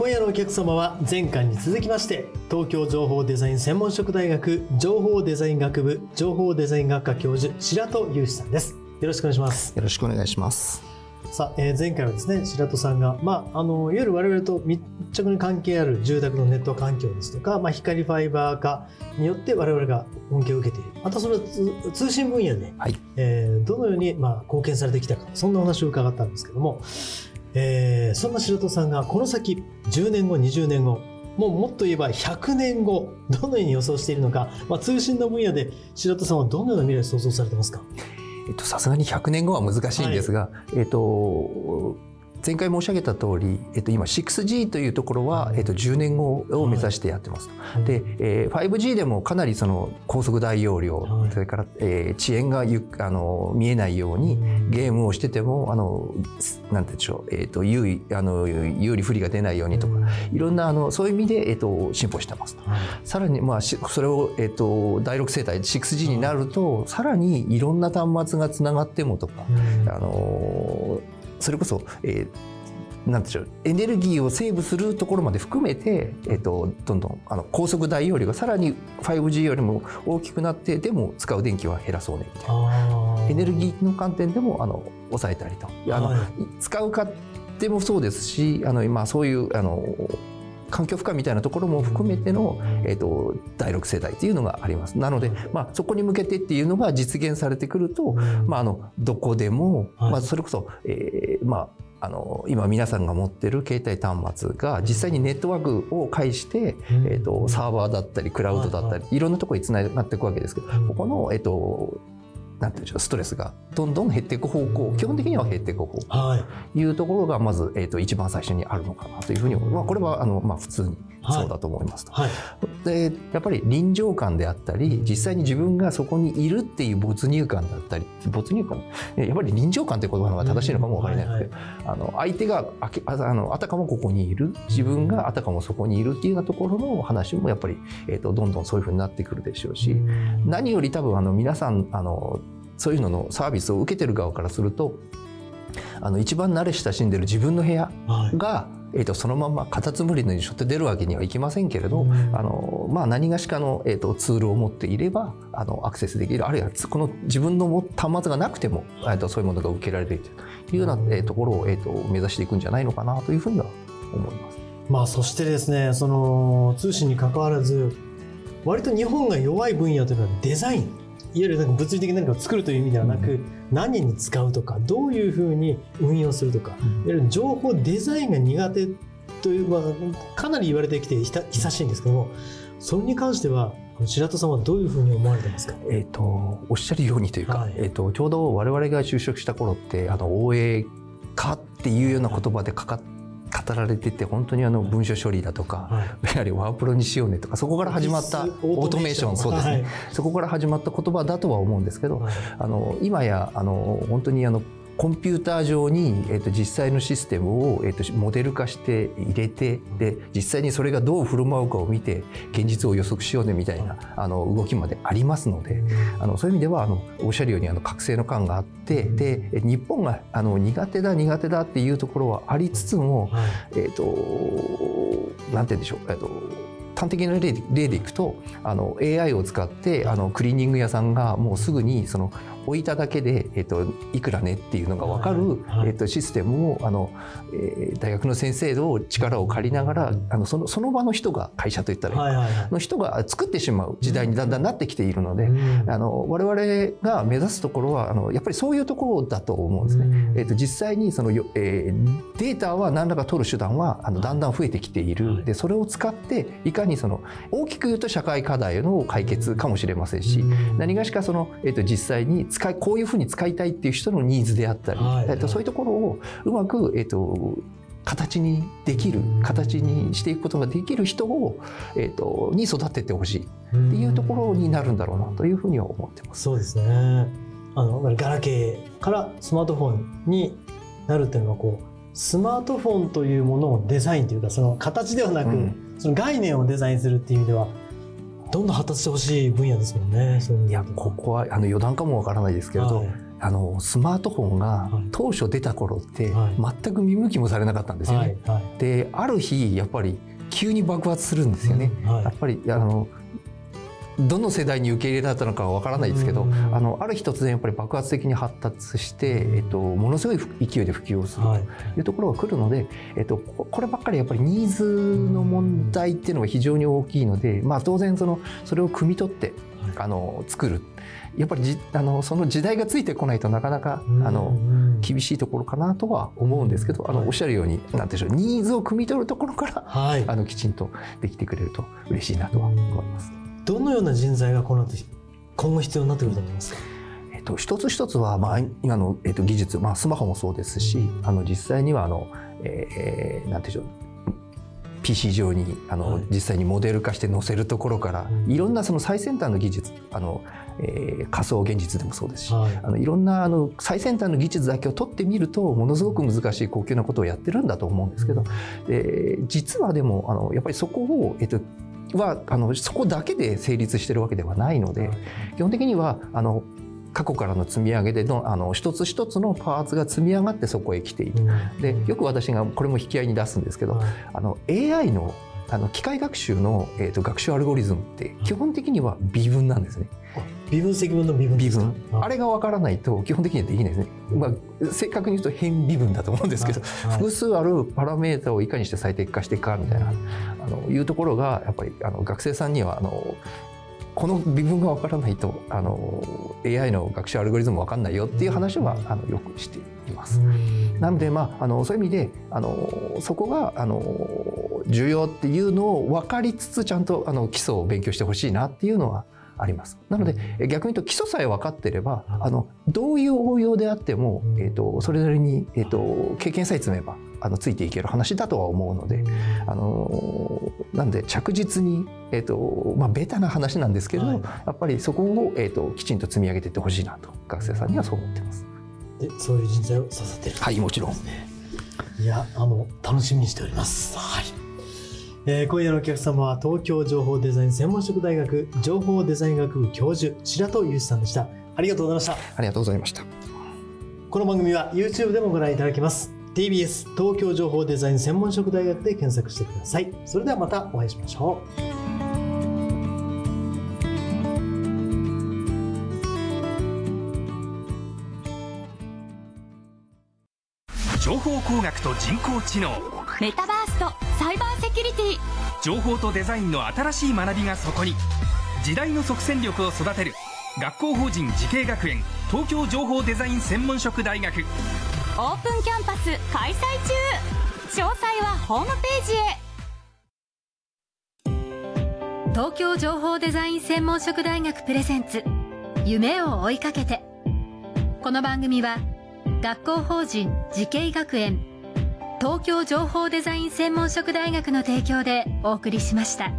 今夜のお客様は前回に続きまして東京情報デザイン専門職大学情報デザイン学部情報デザイン学科教授白戸祐志さんです。よろしくお願いします。よろしくお願いします。さあ、えー、前回はですね白戸さんが、まあ、あのいわゆる我々と密着に関係ある住宅のネット環境ですとか、まあ、光ファイバー化によって我々が恩恵を受けている。またその通信分野で、はい、えー、どのように、まあ、貢献されてきたかそんなお話を伺ったんですけども、えー、そんな白戸さんがこの先10年後20年後もうもっと言えば100年後どのように予想しているのか、まあ、通信の分野で白戸さんはどのような未来を想像されてますか？えっと、さすがに100年後は難しいんですが、はい、えっと、前回申し上げた通り、えっと、今 6G というところは、えっと、10年後を目指してやってます。と。はい、で、えー、5G でもかなりその高速大容量、はい、それから、えー、遅延がゆあの見えないようにゲームをしててもあのなんてでしょう、えっと有利あの有利不利が出ないようにとか、いろんなあのそういう意味で、えっと、進歩してますと。はい、さらに、まあ、それを、えっと、第6世代 6G になると、さらにいろんな端末がつながってもとか、あのそれこそ、えー、なんでしょうエネルギーをセーブするところまで含めて、えーと、どんどんあの高速大容量がさらに 5G よりも大きくなってでも使う電気は減らそうねみたいな。エネルギーの観点でもあの抑えたりと。あの、はい、使うかでもそうですしあの今そういうあの環境負荷みたいなところも含めての、えーと、第6世代っていうのがあります。なので、まあ、そこに向けてっていうのが実現されてくると、まあ、あのどこでも、まあ、それこそ、えー、まああの今皆さんが持ってる携帯端末が実際にネットワークを介して、えーと、サーバーだったりクラウドだったり、いろんなところにつながっていくわけですけど、ここの、えーとなんていうんでしょうストレスがどんどん減っていく方向基本的には減っていく方向というところがまず、えーと、一番最初にあるのかなというふうに思います。これはあの、まあ、普通にそうだと思いますと、はい。はい、でやっぱり臨場感であったり実際に自分がそこにいるっていう没入感だったり没入感？やっぱり臨場感っていう言葉の方が正しいのかも分からなくて、あの相手がああのあたかもここにいる。自分があたかもそこにいるっていうようなところの話もやっぱり、えーと、どんどんそういうふうになってくるでしょうし、何より多分あの皆さんあのそういうののサービスを受けてる側からするとあの一番慣れ親しんでる自分の部屋が、はいえー、とそのままカタツムリのようにしょって出るわけにはいきませんけれど、あのまあ、何がしかの、えー、とツールを持っていればあのアクセスできる。あるいはこの自分の端末がなくても、えー、とそういうものが受けられるというような、えー、ところを、えー、と目指していくんじゃないのかなというふうには思います。まあ、そしてですねその通信に関わらず割と日本が弱い分野というのはデザインいわゆるなんか物理的な何かを作るという意味ではなく、うん、何に使うとかどういうふうに運用するとか、うん、いわゆる情報デザインが苦手という、まあ、かなり言われてきて久しいんですけどもそれに関しては白戸さんはどういうふうに思われてますか、えーと、おっしゃるようにというか、はい、えーと、ちょうど我々が就職した頃ってあの応援化っていうような言葉でかかって語られてて本当にあの文書処理だとか、はい、やはりワープロにしようねとかそこから始まったオートメーション。そうですね、はい、そこから始まった言葉だとは思うんですけど、はい、あの今やあの本当にあのコンピューター上に、えー、と実際のシステムを、えー、とモデル化して入れてで実際にそれがどう振る舞うかを見て現実を予測しようねみたいなあの動きまでありますのであのそういう意味ではあのおっしゃるようにあの覚醒の感があってで日本があの苦手だ苦手だっていうところはありつつも、えっ、ー、となんて言うんでしょう、えーと端的な例でいくとあの AI を使ってあのクリーニング屋さんがもうすぐにその置いただけで、えっと、いくらねっていうのが分かる、はいはい。えっと、システムをあの、えー大学の先生の力を借りながらあのそのその場の人が会社といったらいい、はいはいはい。の人が作ってしまう時代にだんだんなってきているので、うん。あの我々が目指すところはあのやっぱりそういうところだと思うんですね。うん。えー、と実際にそのよ、えーデータは何らか取る手段はあのだんだん増えてきている、はい。でそれを使っていかにその大きく言うと社会課題の解決かもしれませんし、うん。何がしかその、えー、と実際に使いこういうふうに使いたいっていう人のニーズであったり、はい。えーとそういうところをうまく、えー、と形にできる形にしていくことができる人を、えー、とに育ててほしいっていうところになるんだろうなというふうには思ってます。そうですね。あのガラケーからスマートフォンになるっていうのはこうスマートフォンというものをデザインというかその形ではなく、うん。その概念をデザインするっていう意味ではどんどん発達してほしい分野ですもんね。いやここはあの余談かもわからないですけれど、はい。あのスマートフォンがはい。当初出た頃ってはい。全く見向きもされなかったんですよね。はい。はい。である日やっぱり急に爆発するんですよね。うん。はい。やっぱりあのどの世代に受け入れられたのかはわからないですけど、うん。あのある日突然やっぱり爆発的に発達して、えっと、ものすごい勢いで普及をするはい。というところが来るので、えっと、ここればっかりやっぱりニーズの問題っていうのが非常に大きいので、まあ、当然そのそれを汲み取ってはい。あの作る。やっぱりじあのその時代がついてこないとなかなかあのうん厳しいところかなとは思うんですけどあのはい。おっしゃるようになんていうんでしょうニーズを汲み取るところからはい。あのきちんとできてくれると嬉しいなとは思います。どのような人材がこの後今後必要になってくると思いますか？えっと、一つ一つは、まあ、今の、えっと、技術、まあ、スマホもそうですしあの実際にはあの、えーなんていうんでしょう。PC 上にあの、はい。実際にモデル化して載せるところから、うん。いろんなその最先端の技術あの、えー仮想現実でもそうですし、はい。あのいろんなあの最先端の技術だけを取ってみるとものすごく難しい高級なことをやってるんだと思うんですけど、で実はでもあのやっぱりそこを、えっと、はあのそこだけで成立してるわけではないので、はい基本的にはあの過去からの積み上げでのあの一つ一つのパーツが積み上がってそこへ来ている。でよく私がこれも引き合いに出すんですけど、はいあの AI のあの機械学習の、えー、と学習アルゴリズムって基本的には微分なんですね。微分積分の微分微分。あ。れが分からないと基本的にはできないですね。まあ、正確に言うと変微分だと思うんですけど、はい 複数あるパラメータをいかにして最適化していくかみたいなあのいうところがやっぱりあの学生さんにはあのこの微分が分からないとあの AI の学習アルゴリズム分かんないよっていう話はあのよくしています。うん。なので、まあ、あのそういう意味であのそこがあの重要っていうのを分かりつつちゃんとあの基礎を勉強してほしいなっていうのはあります。なのでえ逆に言うと基礎さえ分かってればうん。あのどういう応用であっても、うん。えー、とそれなりに、えー、と経験さえ積めばあのついていける話だとは思うので。あのなんで着実に、えーとまあ、ベタな話なんですけど、はい。やっぱりそこを、えー、ときちんと積み上げていってほしいなと学生さんにはそう思ってます。でそういう人材を育てる。はいもちろん。いやあの楽しみにしております。はい、えー今夜のお客様は東京情報デザイン専門職大学情報デザイン学部教授白戸祐志さんでした。ありがとうございました。ありがとうございました。この番組は YouTube でもご覧いただけます。TBS 東京情報デザイン専門職大学で検索してください。それではまたお会いしましょう。情報工学と人工知能メタバースとサイバーセキュリティ。情報とデザインの新しい学びがそこに。時代の即戦力を育てる。学校法人慈恵学園東京情報デザイン専門職大学。オープンキャンパス開催中。詳細はホームページへ。東京情報デザイン専門職大学プレゼンツ。夢を追いかけて。この番組は学校法人慈恵学園東京情報デザイン専門職大学の提供でお送りしました。